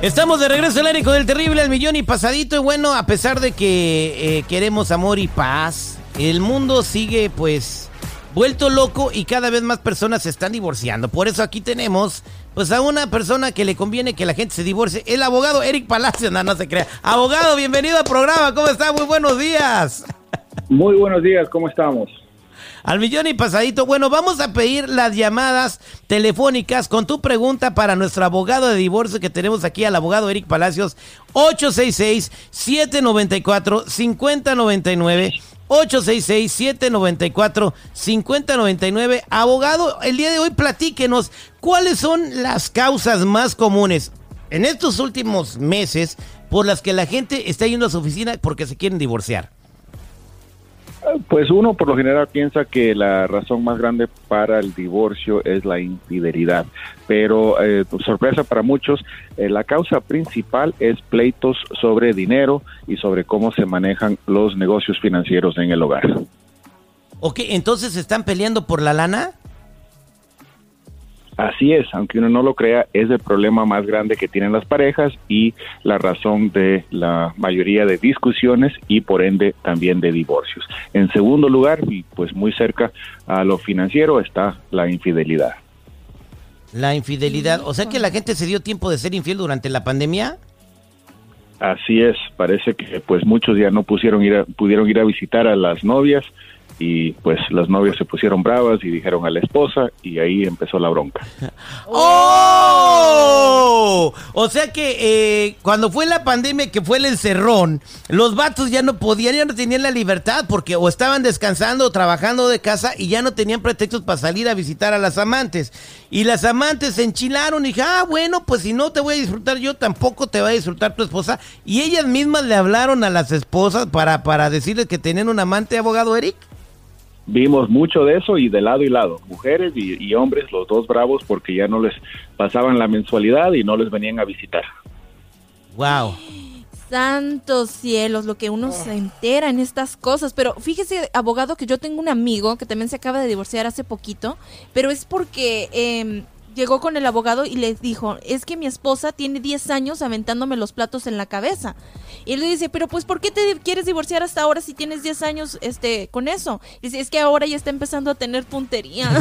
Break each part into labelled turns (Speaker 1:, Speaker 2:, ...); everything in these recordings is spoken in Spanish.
Speaker 1: Estamos de regreso al aire con el terrible al millón y pasadito. Y bueno, a pesar de que eh, queremos amor y paz, el mundo sigue pues vuelto loco y cada vez más personas se están divorciando. Por eso aquí tenemos pues a una persona que le conviene que la gente se divorcie. El abogado Eric Palacio, no, no se crea. Abogado, bienvenido al programa. ¿Cómo está? Muy buenos días.
Speaker 2: Muy buenos días, ¿cómo estamos?
Speaker 1: Al millón y pasadito. Bueno, vamos a pedir las llamadas telefónicas con tu pregunta para nuestro abogado de divorcio que tenemos aquí, al abogado Eric Palacios, 866-794-5099. 866-794-5099. Abogado, el día de hoy platíquenos cuáles son las causas más comunes en estos últimos meses por las que la gente está yendo a su oficina porque se quieren divorciar.
Speaker 2: Pues uno por lo general piensa que la razón más grande para el divorcio es la infidelidad, pero eh, sorpresa para muchos, eh, la causa principal es pleitos sobre dinero y sobre cómo se manejan los negocios financieros en el hogar.
Speaker 1: Ok, entonces están peleando por la lana.
Speaker 2: Así es, aunque uno no lo crea, es el problema más grande que tienen las parejas y la razón de la mayoría de discusiones y por ende también de divorcios. En segundo lugar, y pues muy cerca a lo financiero, está la infidelidad.
Speaker 1: La infidelidad, o sea que la gente se dio tiempo de ser infiel durante la pandemia.
Speaker 2: Así es, parece que pues muchos ya no pusieron ir pudieron ir a visitar a las novias y pues las novias se pusieron bravas y dijeron a la esposa y ahí empezó la bronca.
Speaker 1: ¡Oh! O sea que eh, cuando fue la pandemia, que fue el encerrón, los vatos ya no podían, ya no tenían la libertad porque o estaban descansando o trabajando de casa y ya no tenían pretextos para salir a visitar a las amantes. Y las amantes se enchilaron y dije, ah, bueno, pues si no te voy a disfrutar yo, tampoco te va a disfrutar tu esposa. Y ellas mismas le hablaron a las esposas para, para decirles que tenían un amante abogado, Eric
Speaker 2: vimos mucho de eso y de lado y lado, mujeres y, hombres, los dos bravos, porque ya no les pasaban la mensualidad y no les venían a visitar.
Speaker 1: Wow.
Speaker 3: Santos cielos, lo que uno se entera en estas cosas. Pero fíjese, abogado, que yo tengo un amigo que también se acaba de divorciar hace poquito, pero es porque eh, llegó con el abogado y le dijo, es que mi esposa tiene 10 años aventándome los platos en la cabeza. Y él le dice, pero pues ¿por qué te quieres divorciar hasta ahora si tienes 10 años este, con eso? Y dice, es que ahora ya está empezando a tener puntería.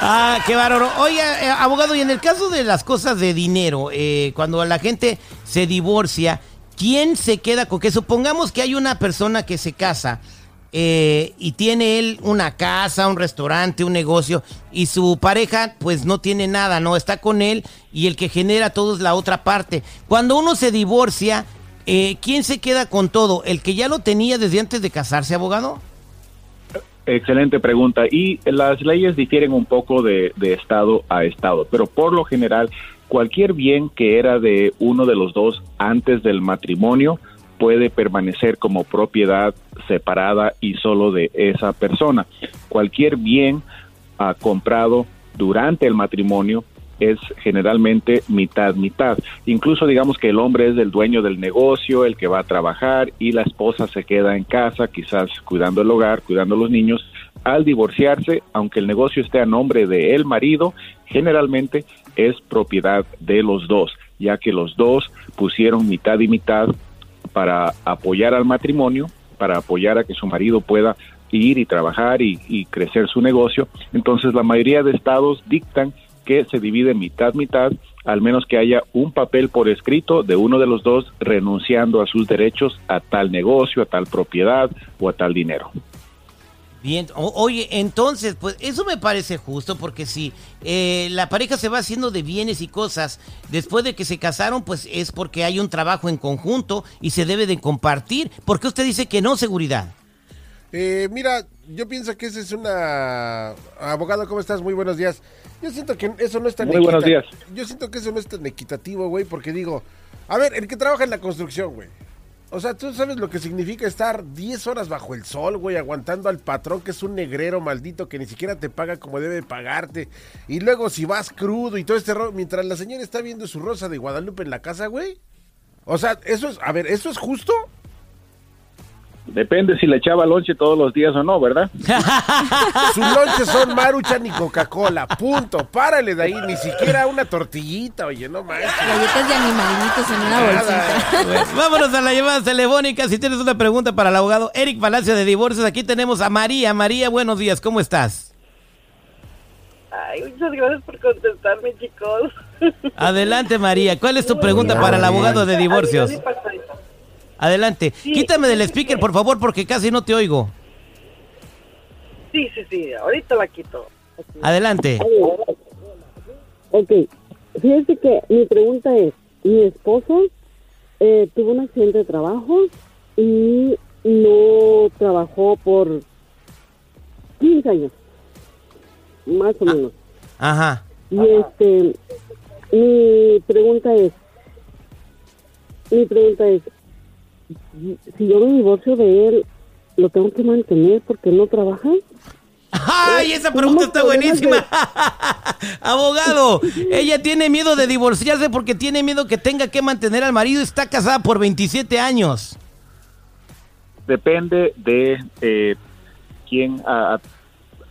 Speaker 1: ah, qué bárbaro. Oye, eh, abogado, y en el caso de las cosas de dinero, eh, cuando la gente se divorcia, ¿quién se queda con qué? Supongamos que hay una persona que se casa eh, y tiene él una casa, un restaurante, un negocio y su pareja pues no tiene nada, no está con él y el que genera todo es la otra parte. Cuando uno se divorcia, eh, ¿quién se queda con todo? ¿El que ya lo tenía desde antes de casarse, abogado?
Speaker 2: Excelente pregunta. Y las leyes difieren un poco de, de estado a estado, pero por lo general cualquier bien que era de uno de los dos antes del matrimonio, puede permanecer como propiedad separada y solo de esa persona. Cualquier bien ah, comprado durante el matrimonio es generalmente mitad mitad. Incluso digamos que el hombre es el dueño del negocio, el que va a trabajar y la esposa se queda en casa, quizás cuidando el hogar, cuidando los niños. Al divorciarse, aunque el negocio esté a nombre de el marido, generalmente es propiedad de los dos, ya que los dos pusieron mitad y mitad para apoyar al matrimonio, para apoyar a que su marido pueda ir y trabajar y, crecer su negocio. Entonces la mayoría de estados dictan que se divide mitad mitad, al menos que haya un papel por escrito de uno de los dos renunciando a sus derechos a tal negocio, a tal propiedad o a tal dinero.
Speaker 1: Bien, oye, entonces, pues eso me parece justo porque si eh, la pareja se va haciendo de bienes y cosas después de que se casaron, pues es porque hay un trabajo en conjunto y se debe de compartir. ¿Por qué usted dice que no, seguridad?
Speaker 4: Eh, mira, yo pienso que esa es una... Abogado, ¿cómo estás? Muy buenos días. Yo siento que eso no es tan
Speaker 2: Muy buenos días.
Speaker 4: Yo siento que eso no es tan equitativo, güey, porque digo, a ver, el que trabaja en la construcción, güey o sea, tú sabes lo que significa estar 10 horas bajo el sol, güey, aguantando al patrón que es un negrero maldito que ni siquiera te paga como debe pagarte. Y luego si vas crudo y todo este rollo, mientras la señora está viendo su rosa de Guadalupe en la casa, güey. O sea, eso es, a ver, ¿eso es justo?
Speaker 2: Depende si le echaba lonche todos los días o no, ¿verdad?
Speaker 4: Sus lonches son maruchan y Coca-Cola, punto. Párale de ahí, ni siquiera una tortillita, oye, no manches.
Speaker 3: Galletas de animalitos en una bolsita.
Speaker 1: Bueno, vámonos a la llamada telefónica. Si tienes una pregunta para el abogado Eric Palacio de Divorcios, aquí tenemos a María. María, buenos días, ¿cómo estás?
Speaker 5: Ay, muchas gracias por contestarme, chicos.
Speaker 1: Adelante, María. ¿Cuál es tu pregunta para el abogado de divorcios? Adelante. Quítame del speaker, por favor, porque casi no te oigo.
Speaker 5: Sí, sí, sí, ahorita la quito.
Speaker 1: Adelante.
Speaker 6: Ok, fíjese que mi pregunta es, mi esposo eh, tuvo un accidente de trabajo y no trabajó por 15 años, más o menos.
Speaker 1: Ajá.
Speaker 6: Y este, mi pregunta es, mi pregunta es, si yo me divorcio de él, ¿lo tengo que mantener porque no trabaja?
Speaker 1: ¡Ay, esa pregunta está buenísima! Abogado, ella tiene miedo de divorciarse porque tiene miedo que tenga que mantener al marido. Está casada por 27 años.
Speaker 2: Depende de eh, quién ha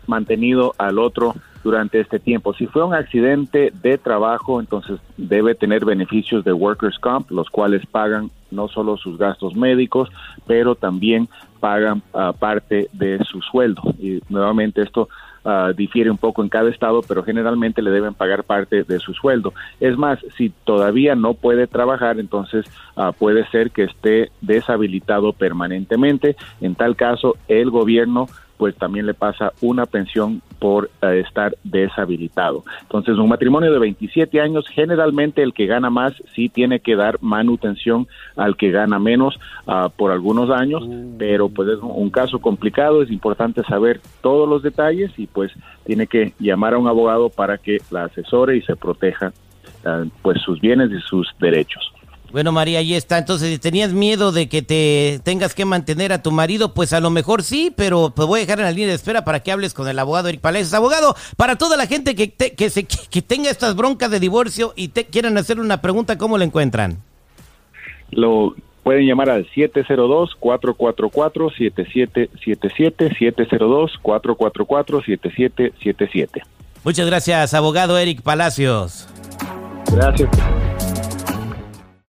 Speaker 2: mantenido al otro durante este tiempo. Si fue un accidente de trabajo, entonces debe tener beneficios de Workers' Comp, los cuales pagan no solo sus gastos médicos, pero también pagan ah, parte de su sueldo. Y nuevamente esto ah, difiere un poco en cada estado, pero generalmente le deben pagar parte de su sueldo. Es más, si todavía no puede trabajar, entonces ah, puede ser que esté deshabilitado permanentemente. En tal caso, el gobierno pues también le pasa una pensión por eh, estar deshabilitado. Entonces, un matrimonio de 27 años, generalmente el que gana más sí tiene que dar manutención al que gana menos ah, por algunos años, pero pues es un caso complicado, es importante saber todos los detalles y pues tiene que llamar a un abogado para que la asesore y se proteja ah, pues sus bienes y sus derechos.
Speaker 1: Bueno, María, ahí está. Entonces, si tenías miedo de que te tengas que mantener a tu marido, pues a lo mejor sí, pero te voy a dejar en la línea de espera para que hables con el abogado Eric Palacios. Abogado, para toda la gente que, que, se, que tenga estas broncas de divorcio y te quieran hacer una pregunta, ¿cómo lo encuentran?
Speaker 2: Lo pueden llamar al 702-444-7777, 702-444-7777.
Speaker 1: Muchas gracias, abogado Eric Palacios.
Speaker 2: Gracias.